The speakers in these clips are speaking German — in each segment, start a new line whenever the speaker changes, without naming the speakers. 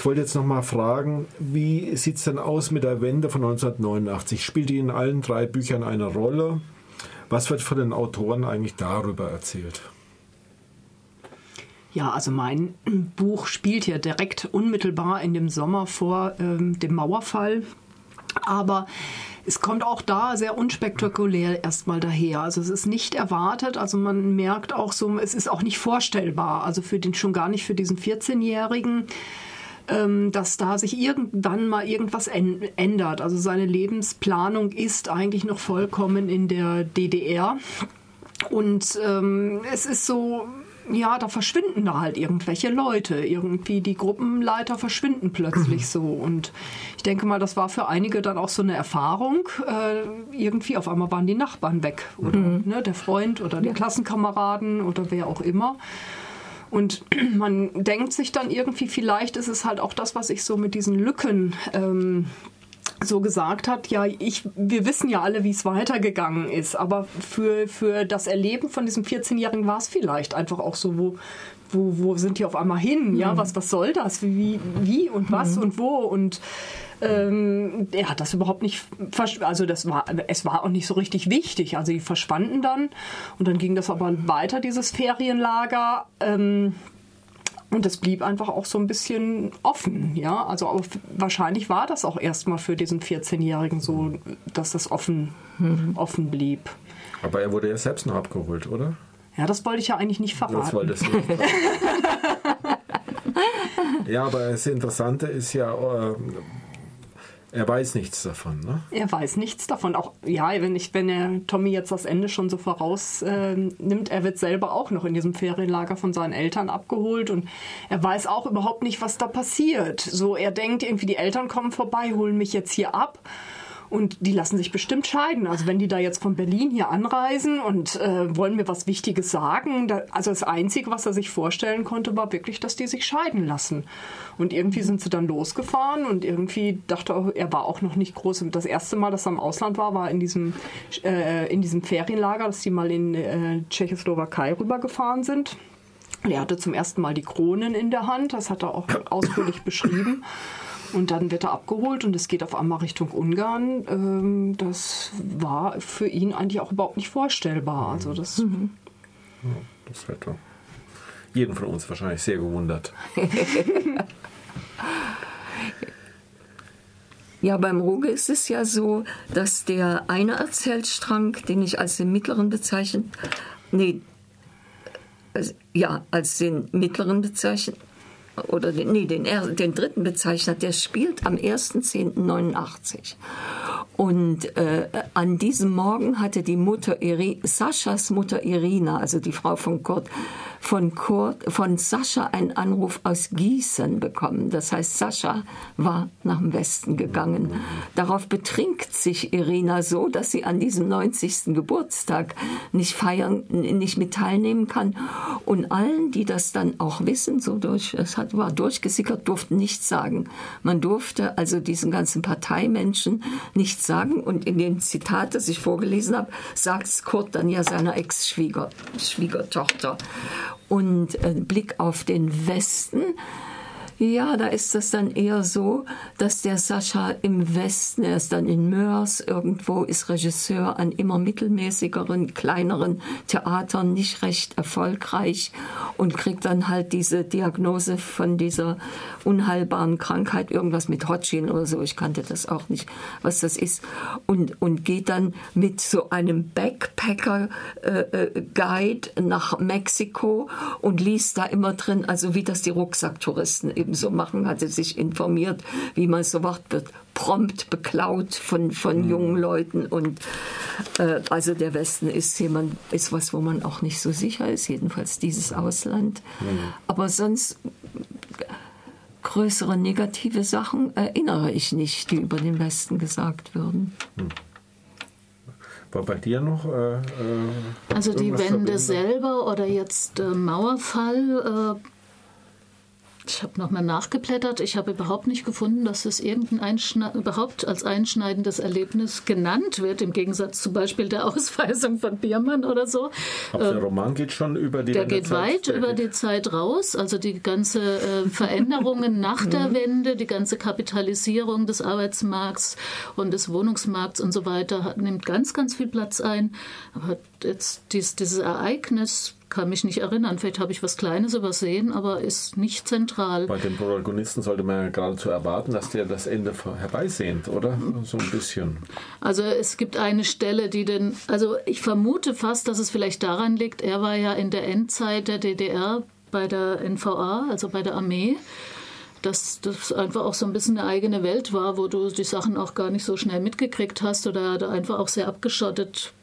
Ich wollte jetzt noch mal fragen, wie sieht es denn aus mit der Wende von 1989? Spielt die in allen drei Büchern eine Rolle? Was wird von den Autoren eigentlich darüber erzählt?
Ja, also mein Buch spielt ja direkt unmittelbar in dem Sommer vor ähm, dem Mauerfall. Aber es kommt auch da sehr unspektakulär erstmal daher. Also es ist nicht erwartet, also man merkt auch so, es ist auch nicht vorstellbar, also für den schon gar nicht für diesen 14-Jährigen ähm, dass da sich irgendwann mal irgendwas ändert. Also seine Lebensplanung ist eigentlich noch vollkommen in der DDR. Und ähm, es ist so, ja, da verschwinden da halt irgendwelche Leute. Irgendwie die Gruppenleiter verschwinden plötzlich so. Und ich denke mal, das war für einige dann auch so eine Erfahrung. Äh, irgendwie auf einmal waren die Nachbarn weg. Oder mhm. ne, der Freund oder die. Klassenkameraden oder wer auch immer. Und man denkt sich dann irgendwie, vielleicht ist es halt auch das, was ich so mit diesen Lücken ähm, so gesagt hat, ja, ich, wir wissen ja alle, wie es weitergegangen ist, aber für, für das Erleben von diesem 14-Jährigen war es vielleicht einfach auch so, wo, wo, wo sind die auf einmal hin? Ja, mhm. was, was soll das? Wie, wie und was mhm. und wo? Und ähm, er hat das überhaupt nicht, also das war, es war auch nicht so richtig wichtig. Also die verschwanden dann und dann ging das aber weiter, dieses Ferienlager. Ähm, und das blieb einfach auch so ein bisschen offen, ja. Also wahrscheinlich war das auch erstmal für diesen 14-Jährigen so, dass das offen, mhm. offen blieb.
Aber er wurde ja selbst noch abgeholt, oder?
Ja, das wollte ich ja eigentlich nicht verraten. Das wolltest du nicht
Ja, aber das Interessante ist ja, äh, er weiß nichts davon, ne?
Er weiß nichts davon. Auch ja, wenn ich, wenn er Tommy jetzt das Ende schon so vorausnimmt, äh, er wird selber auch noch in diesem Ferienlager von seinen Eltern abgeholt und er weiß auch überhaupt nicht, was da passiert. So, er denkt irgendwie, die Eltern kommen vorbei, holen mich jetzt hier ab. Und die lassen sich bestimmt scheiden. Also wenn die da jetzt von Berlin hier anreisen und äh, wollen mir was Wichtiges sagen, da, also das Einzige, was er sich vorstellen konnte, war wirklich, dass die sich scheiden lassen. Und irgendwie sind sie dann losgefahren und irgendwie dachte er, er war auch noch nicht groß. Das erste Mal, dass er im Ausland war, war in diesem, äh, in diesem Ferienlager, dass die mal in äh, Tschechoslowakei rübergefahren sind. Er hatte zum ersten Mal die Kronen in der Hand, das hat er auch ausführlich beschrieben. Und dann wird er abgeholt und es geht auf einmal Richtung Ungarn. Ähm, das war für ihn eigentlich auch überhaupt nicht vorstellbar. Also das, mhm.
ja, das hätte jeden von uns wahrscheinlich sehr gewundert.
Ja, beim Ruge ist es ja so, dass der eine Erzählstrang, den ich als den mittleren bezeichnet, nee, ja, als den mittleren bezeichnet, oder den, nee, den, den dritten bezeichnet, der spielt am 1.10.89. Und äh, an diesem Morgen hatte die Mutter Iri, Saschas Mutter Irina, also die Frau von Kurt, von Kurt, von Sascha einen Anruf aus Gießen bekommen. Das heißt, Sascha war nach dem Westen gegangen. Darauf betrinkt sich Irina so, dass sie an diesem 90. Geburtstag nicht feiern, nicht mit teilnehmen kann. Und allen, die das dann auch wissen, so durch, es hat, war durchgesickert, durften nichts sagen. Man durfte also diesen ganzen Parteimenschen nichts sagen. Und in dem Zitat, das ich vorgelesen habe, sagt Kurt dann ja seiner Ex-Schwiegertochter. Und äh, Blick auf den Westen ja, da ist das dann eher so, dass der Sascha im Westen, er ist dann in Mörs irgendwo, ist Regisseur an immer mittelmäßigeren, kleineren Theatern, nicht recht erfolgreich und kriegt dann halt diese Diagnose von dieser unheilbaren Krankheit, irgendwas mit Hodgkin oder so, ich kannte das auch nicht, was das ist, und, und geht dann mit so einem Backpacker-Guide äh, nach Mexiko und liest da immer drin, also wie das die Rucksacktouristen eben so machen, hatte sich informiert, wie man so macht, wird prompt beklaut von, von mhm. jungen Leuten. Und äh, also der Westen ist jemand, ist was, wo man auch nicht so sicher ist, jedenfalls dieses Ausland. Mhm. Aber sonst größere negative Sachen erinnere ich nicht, die über den Westen gesagt würden. Mhm.
War bei dir noch? Äh, äh,
also die Wende selber oder jetzt äh, Mauerfall äh, Ich habe nochmal nachgeblättert. Ich habe überhaupt nicht gefunden, dass es irgendein überhaupt als einschneidendes Erlebnis genannt wird, im Gegensatz zum Beispiel der Ausweisung von Biermann oder so.
Aber der ähm, Roman geht schon über die
Der geht weit der über die Zeit raus. Also die ganze äh, Veränderungen nach der mhm. Wende, die ganze Kapitalisierung des Arbeitsmarkts und des Wohnungsmarkts und so weiter hat, nimmt ganz, ganz viel Platz ein. Aber jetzt dies, dieses Ereignis kann mich nicht erinnern. Vielleicht habe ich was Kleines übersehen, aber ist nicht zentral.
Bei den Protagonisten sollte man ja geradezu erwarten, dass der das Ende herbeisehnt, oder? So ein bisschen.
Also es gibt eine Stelle, die den, also ich vermute fast, dass es vielleicht daran liegt, er war ja in der Endzeit der DDR bei der NVA, also bei der Armee dass das einfach auch so ein bisschen eine eigene Welt war, wo du die Sachen auch gar nicht so schnell mitgekriegt hast oder einfach auch sehr abgeschottet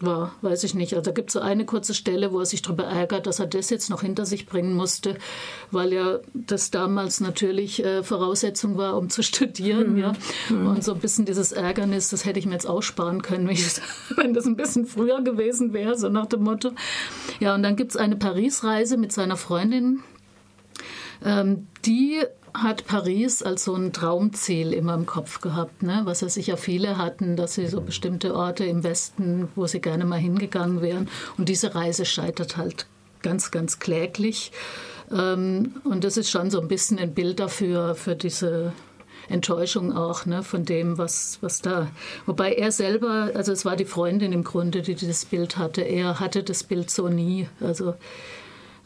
war, weiß ich nicht. Also da gibt es so eine kurze Stelle, wo er sich darüber ärgert, dass er das jetzt noch hinter sich bringen musste, weil ja das damals natürlich äh, Voraussetzung war, um zu studieren. Mhm. Ja. Mhm. Und so ein bisschen dieses Ärgernis, das hätte ich mir jetzt aussparen können, wenn das ein bisschen früher gewesen wäre, so nach dem Motto. Ja, und dann gibt es eine Paris-Reise mit seiner Freundin, ähm, die hat Paris als so ein Traumziel immer im Kopf gehabt, ne? was ja sicher viele hatten, dass sie so bestimmte Orte im Westen, wo sie gerne mal hingegangen wären. Und diese Reise scheitert halt ganz, ganz kläglich. Ähm, und das ist schon so ein bisschen ein Bild dafür, für diese Enttäuschung auch ne, von dem, was, was da. Wobei er selber, also es war die Freundin im Grunde, die dieses Bild hatte. Er hatte das Bild so nie. Also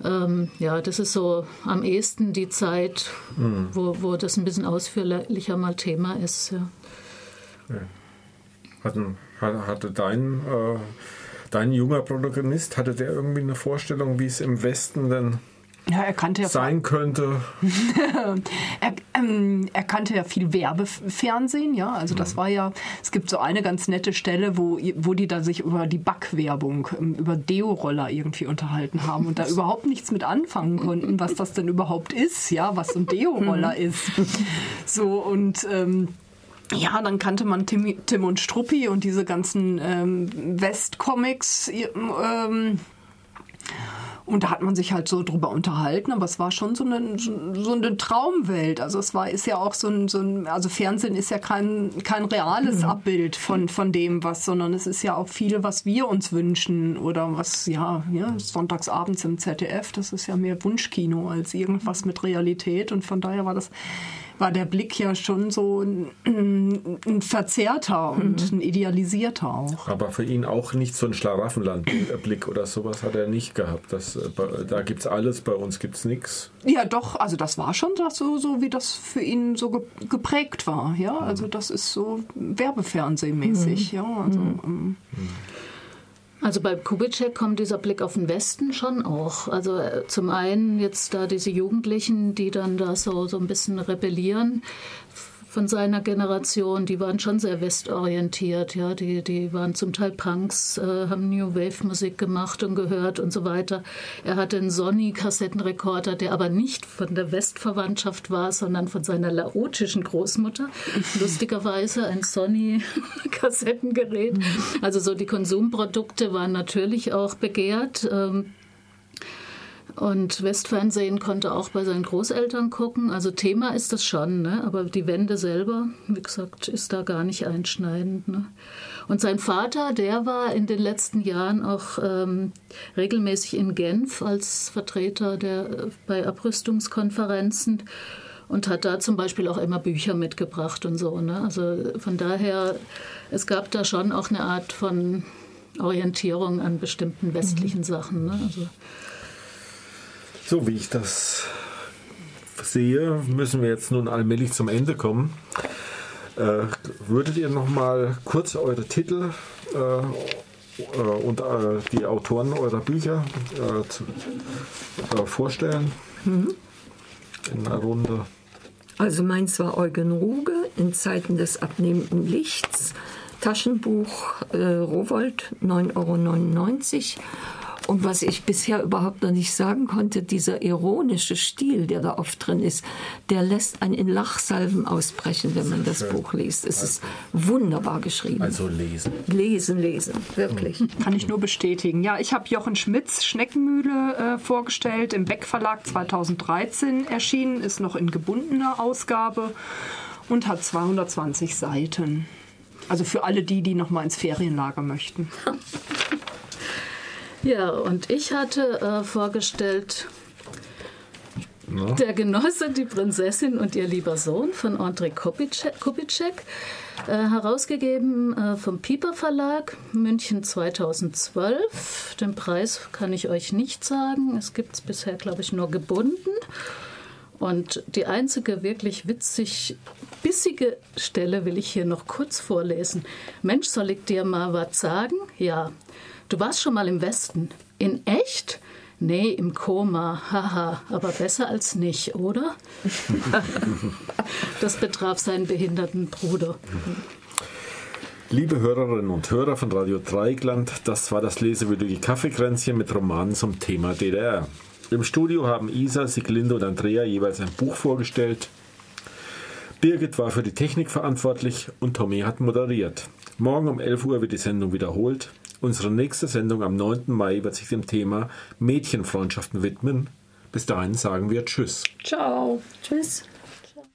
ähm, ja, das ist so am ehesten die Zeit, mhm. wo, wo das ein bisschen ausführlicher mal Thema ist. Ja.
Hatten, hatte dein, äh, dein junger Protagonist, hatte der irgendwie eine Vorstellung, wie es im Westen denn ja, er kannte ja sein könnte.
er, ähm, er, kannte ja viel Werbefernsehen, ja. Also das mhm. war ja, es gibt so eine ganz nette Stelle, wo, wo die da sich über die Backwerbung, ähm, über Deo-Roller irgendwie unterhalten haben und da überhaupt nichts mit anfangen konnten, was das denn überhaupt ist, ja, was so ein Deo-Roller mhm. ist. So und ähm, ja, dann kannte man Tim, Tim und Struppi und diese ganzen ähm, West-Comics. Ähm, und da hat man sich halt so drüber unterhalten, aber es war schon so eine, so eine Traumwelt. Also es war, ist ja auch so ein, so ein also Fernsehen ist ja kein, kein reales mhm. Abbild von, von dem, was, sondern es ist ja auch viel, was wir uns wünschen oder was, ja, ja, sonntagsabends im ZDF, das ist ja mehr Wunschkino als irgendwas mit Realität und von daher war das war der Blick ja schon so ein, ein verzerrter und mhm. ein idealisierter auch.
Aber für ihn auch nicht so ein Schlaraffenland-Blick oder sowas hat er nicht gehabt. Das, äh, da gibt es alles, bei uns gibt es nichts.
Ja, doch, also das war schon so, so, wie das für ihn so geprägt war. Ja, also das ist so Werbefernsehmäßig. Mhm. Ja, also,
mhm. Also bei Kubitschek kommt dieser Blick auf den Westen schon auch. Also äh, zum einen jetzt da diese Jugendlichen, die dann da so, so ein bisschen rebellieren von seiner Generation, die waren schon sehr westorientiert, ja, die, die waren zum Teil Punks, äh, haben New Wave Musik gemacht und gehört und so weiter. Er hatte einen Sony-Kassettenrekorder, der aber nicht von der Westverwandtschaft war, sondern von seiner laotischen Großmutter. Lustigerweise ein Sony-Kassettengerät. Also so die Konsumprodukte waren natürlich auch begehrt. Ähm, und Westfernsehen konnte auch bei seinen Großeltern gucken. Also Thema ist das schon, ne? aber die Wende selber, wie gesagt, ist da gar nicht einschneidend. Ne? Und sein Vater, der war in den letzten Jahren auch ähm, regelmäßig in Genf als Vertreter der, bei Abrüstungskonferenzen und hat da zum Beispiel auch immer Bücher mitgebracht und so. Ne? Also von daher, es gab da schon auch eine Art von Orientierung an bestimmten westlichen mhm. Sachen. Ne? Also,
so wie ich das sehe, müssen wir jetzt nun allmählich zum Ende kommen. Äh, würdet ihr noch mal kurz eure Titel äh, äh und äh, die Autoren eurer Bücher äh, zu, äh, vorstellen? Mhm. In einer Runde.
Also meins war Eugen Ruge in Zeiten des abnehmenden Lichts. Taschenbuch Rowold 9,99 Euro. Und was ich bisher überhaupt noch nicht sagen konnte, dieser ironische Stil, der da oft drin ist, der lässt einen in Lachsalven ausbrechen, wenn man das Buch liest. Es ist wunderbar geschrieben.
Also lesen.
Lesen, lesen, wirklich.
Kann ich nur bestätigen. Ja, ich habe Jochen Schmidts Schneckenmühle äh, vorgestellt, im Beck Verlag 2013 erschienen, ist noch in gebundener Ausgabe und hat 220 Seiten. Also für alle die, die noch mal ins Ferienlager möchten.
Ja, und ich hatte äh, vorgestellt Der Genosse, die Prinzessin und ihr lieber Sohn von André Kubitschek, Kubitschek äh, herausgegeben äh, vom Pieper Verlag, München 2012. Den Preis kann ich euch nicht sagen. Es gibt es bisher, glaube ich, nur gebunden. Und die einzige wirklich witzig bissige Stelle will ich hier noch kurz vorlesen. Mensch, soll ich dir mal was sagen? Ja. Du warst schon mal im Westen. In echt? Nee, im Koma. Haha, aber besser als nicht, oder? das betraf seinen behinderten Bruder.
Liebe Hörerinnen und Hörer von Radio Dreigland, das war das lesewürdige Kaffeekränzchen mit Romanen zum Thema DDR. Im Studio haben Isa, Siglinde und Andrea jeweils ein Buch vorgestellt. Birgit war für die Technik verantwortlich und Tommy hat moderiert. Morgen um 11 Uhr wird die Sendung wiederholt. Unsere nächste Sendung am 9. Mai wird sich dem Thema Mädchenfreundschaften widmen. Bis dahin sagen wir Tschüss.
Ciao.
Tschüss.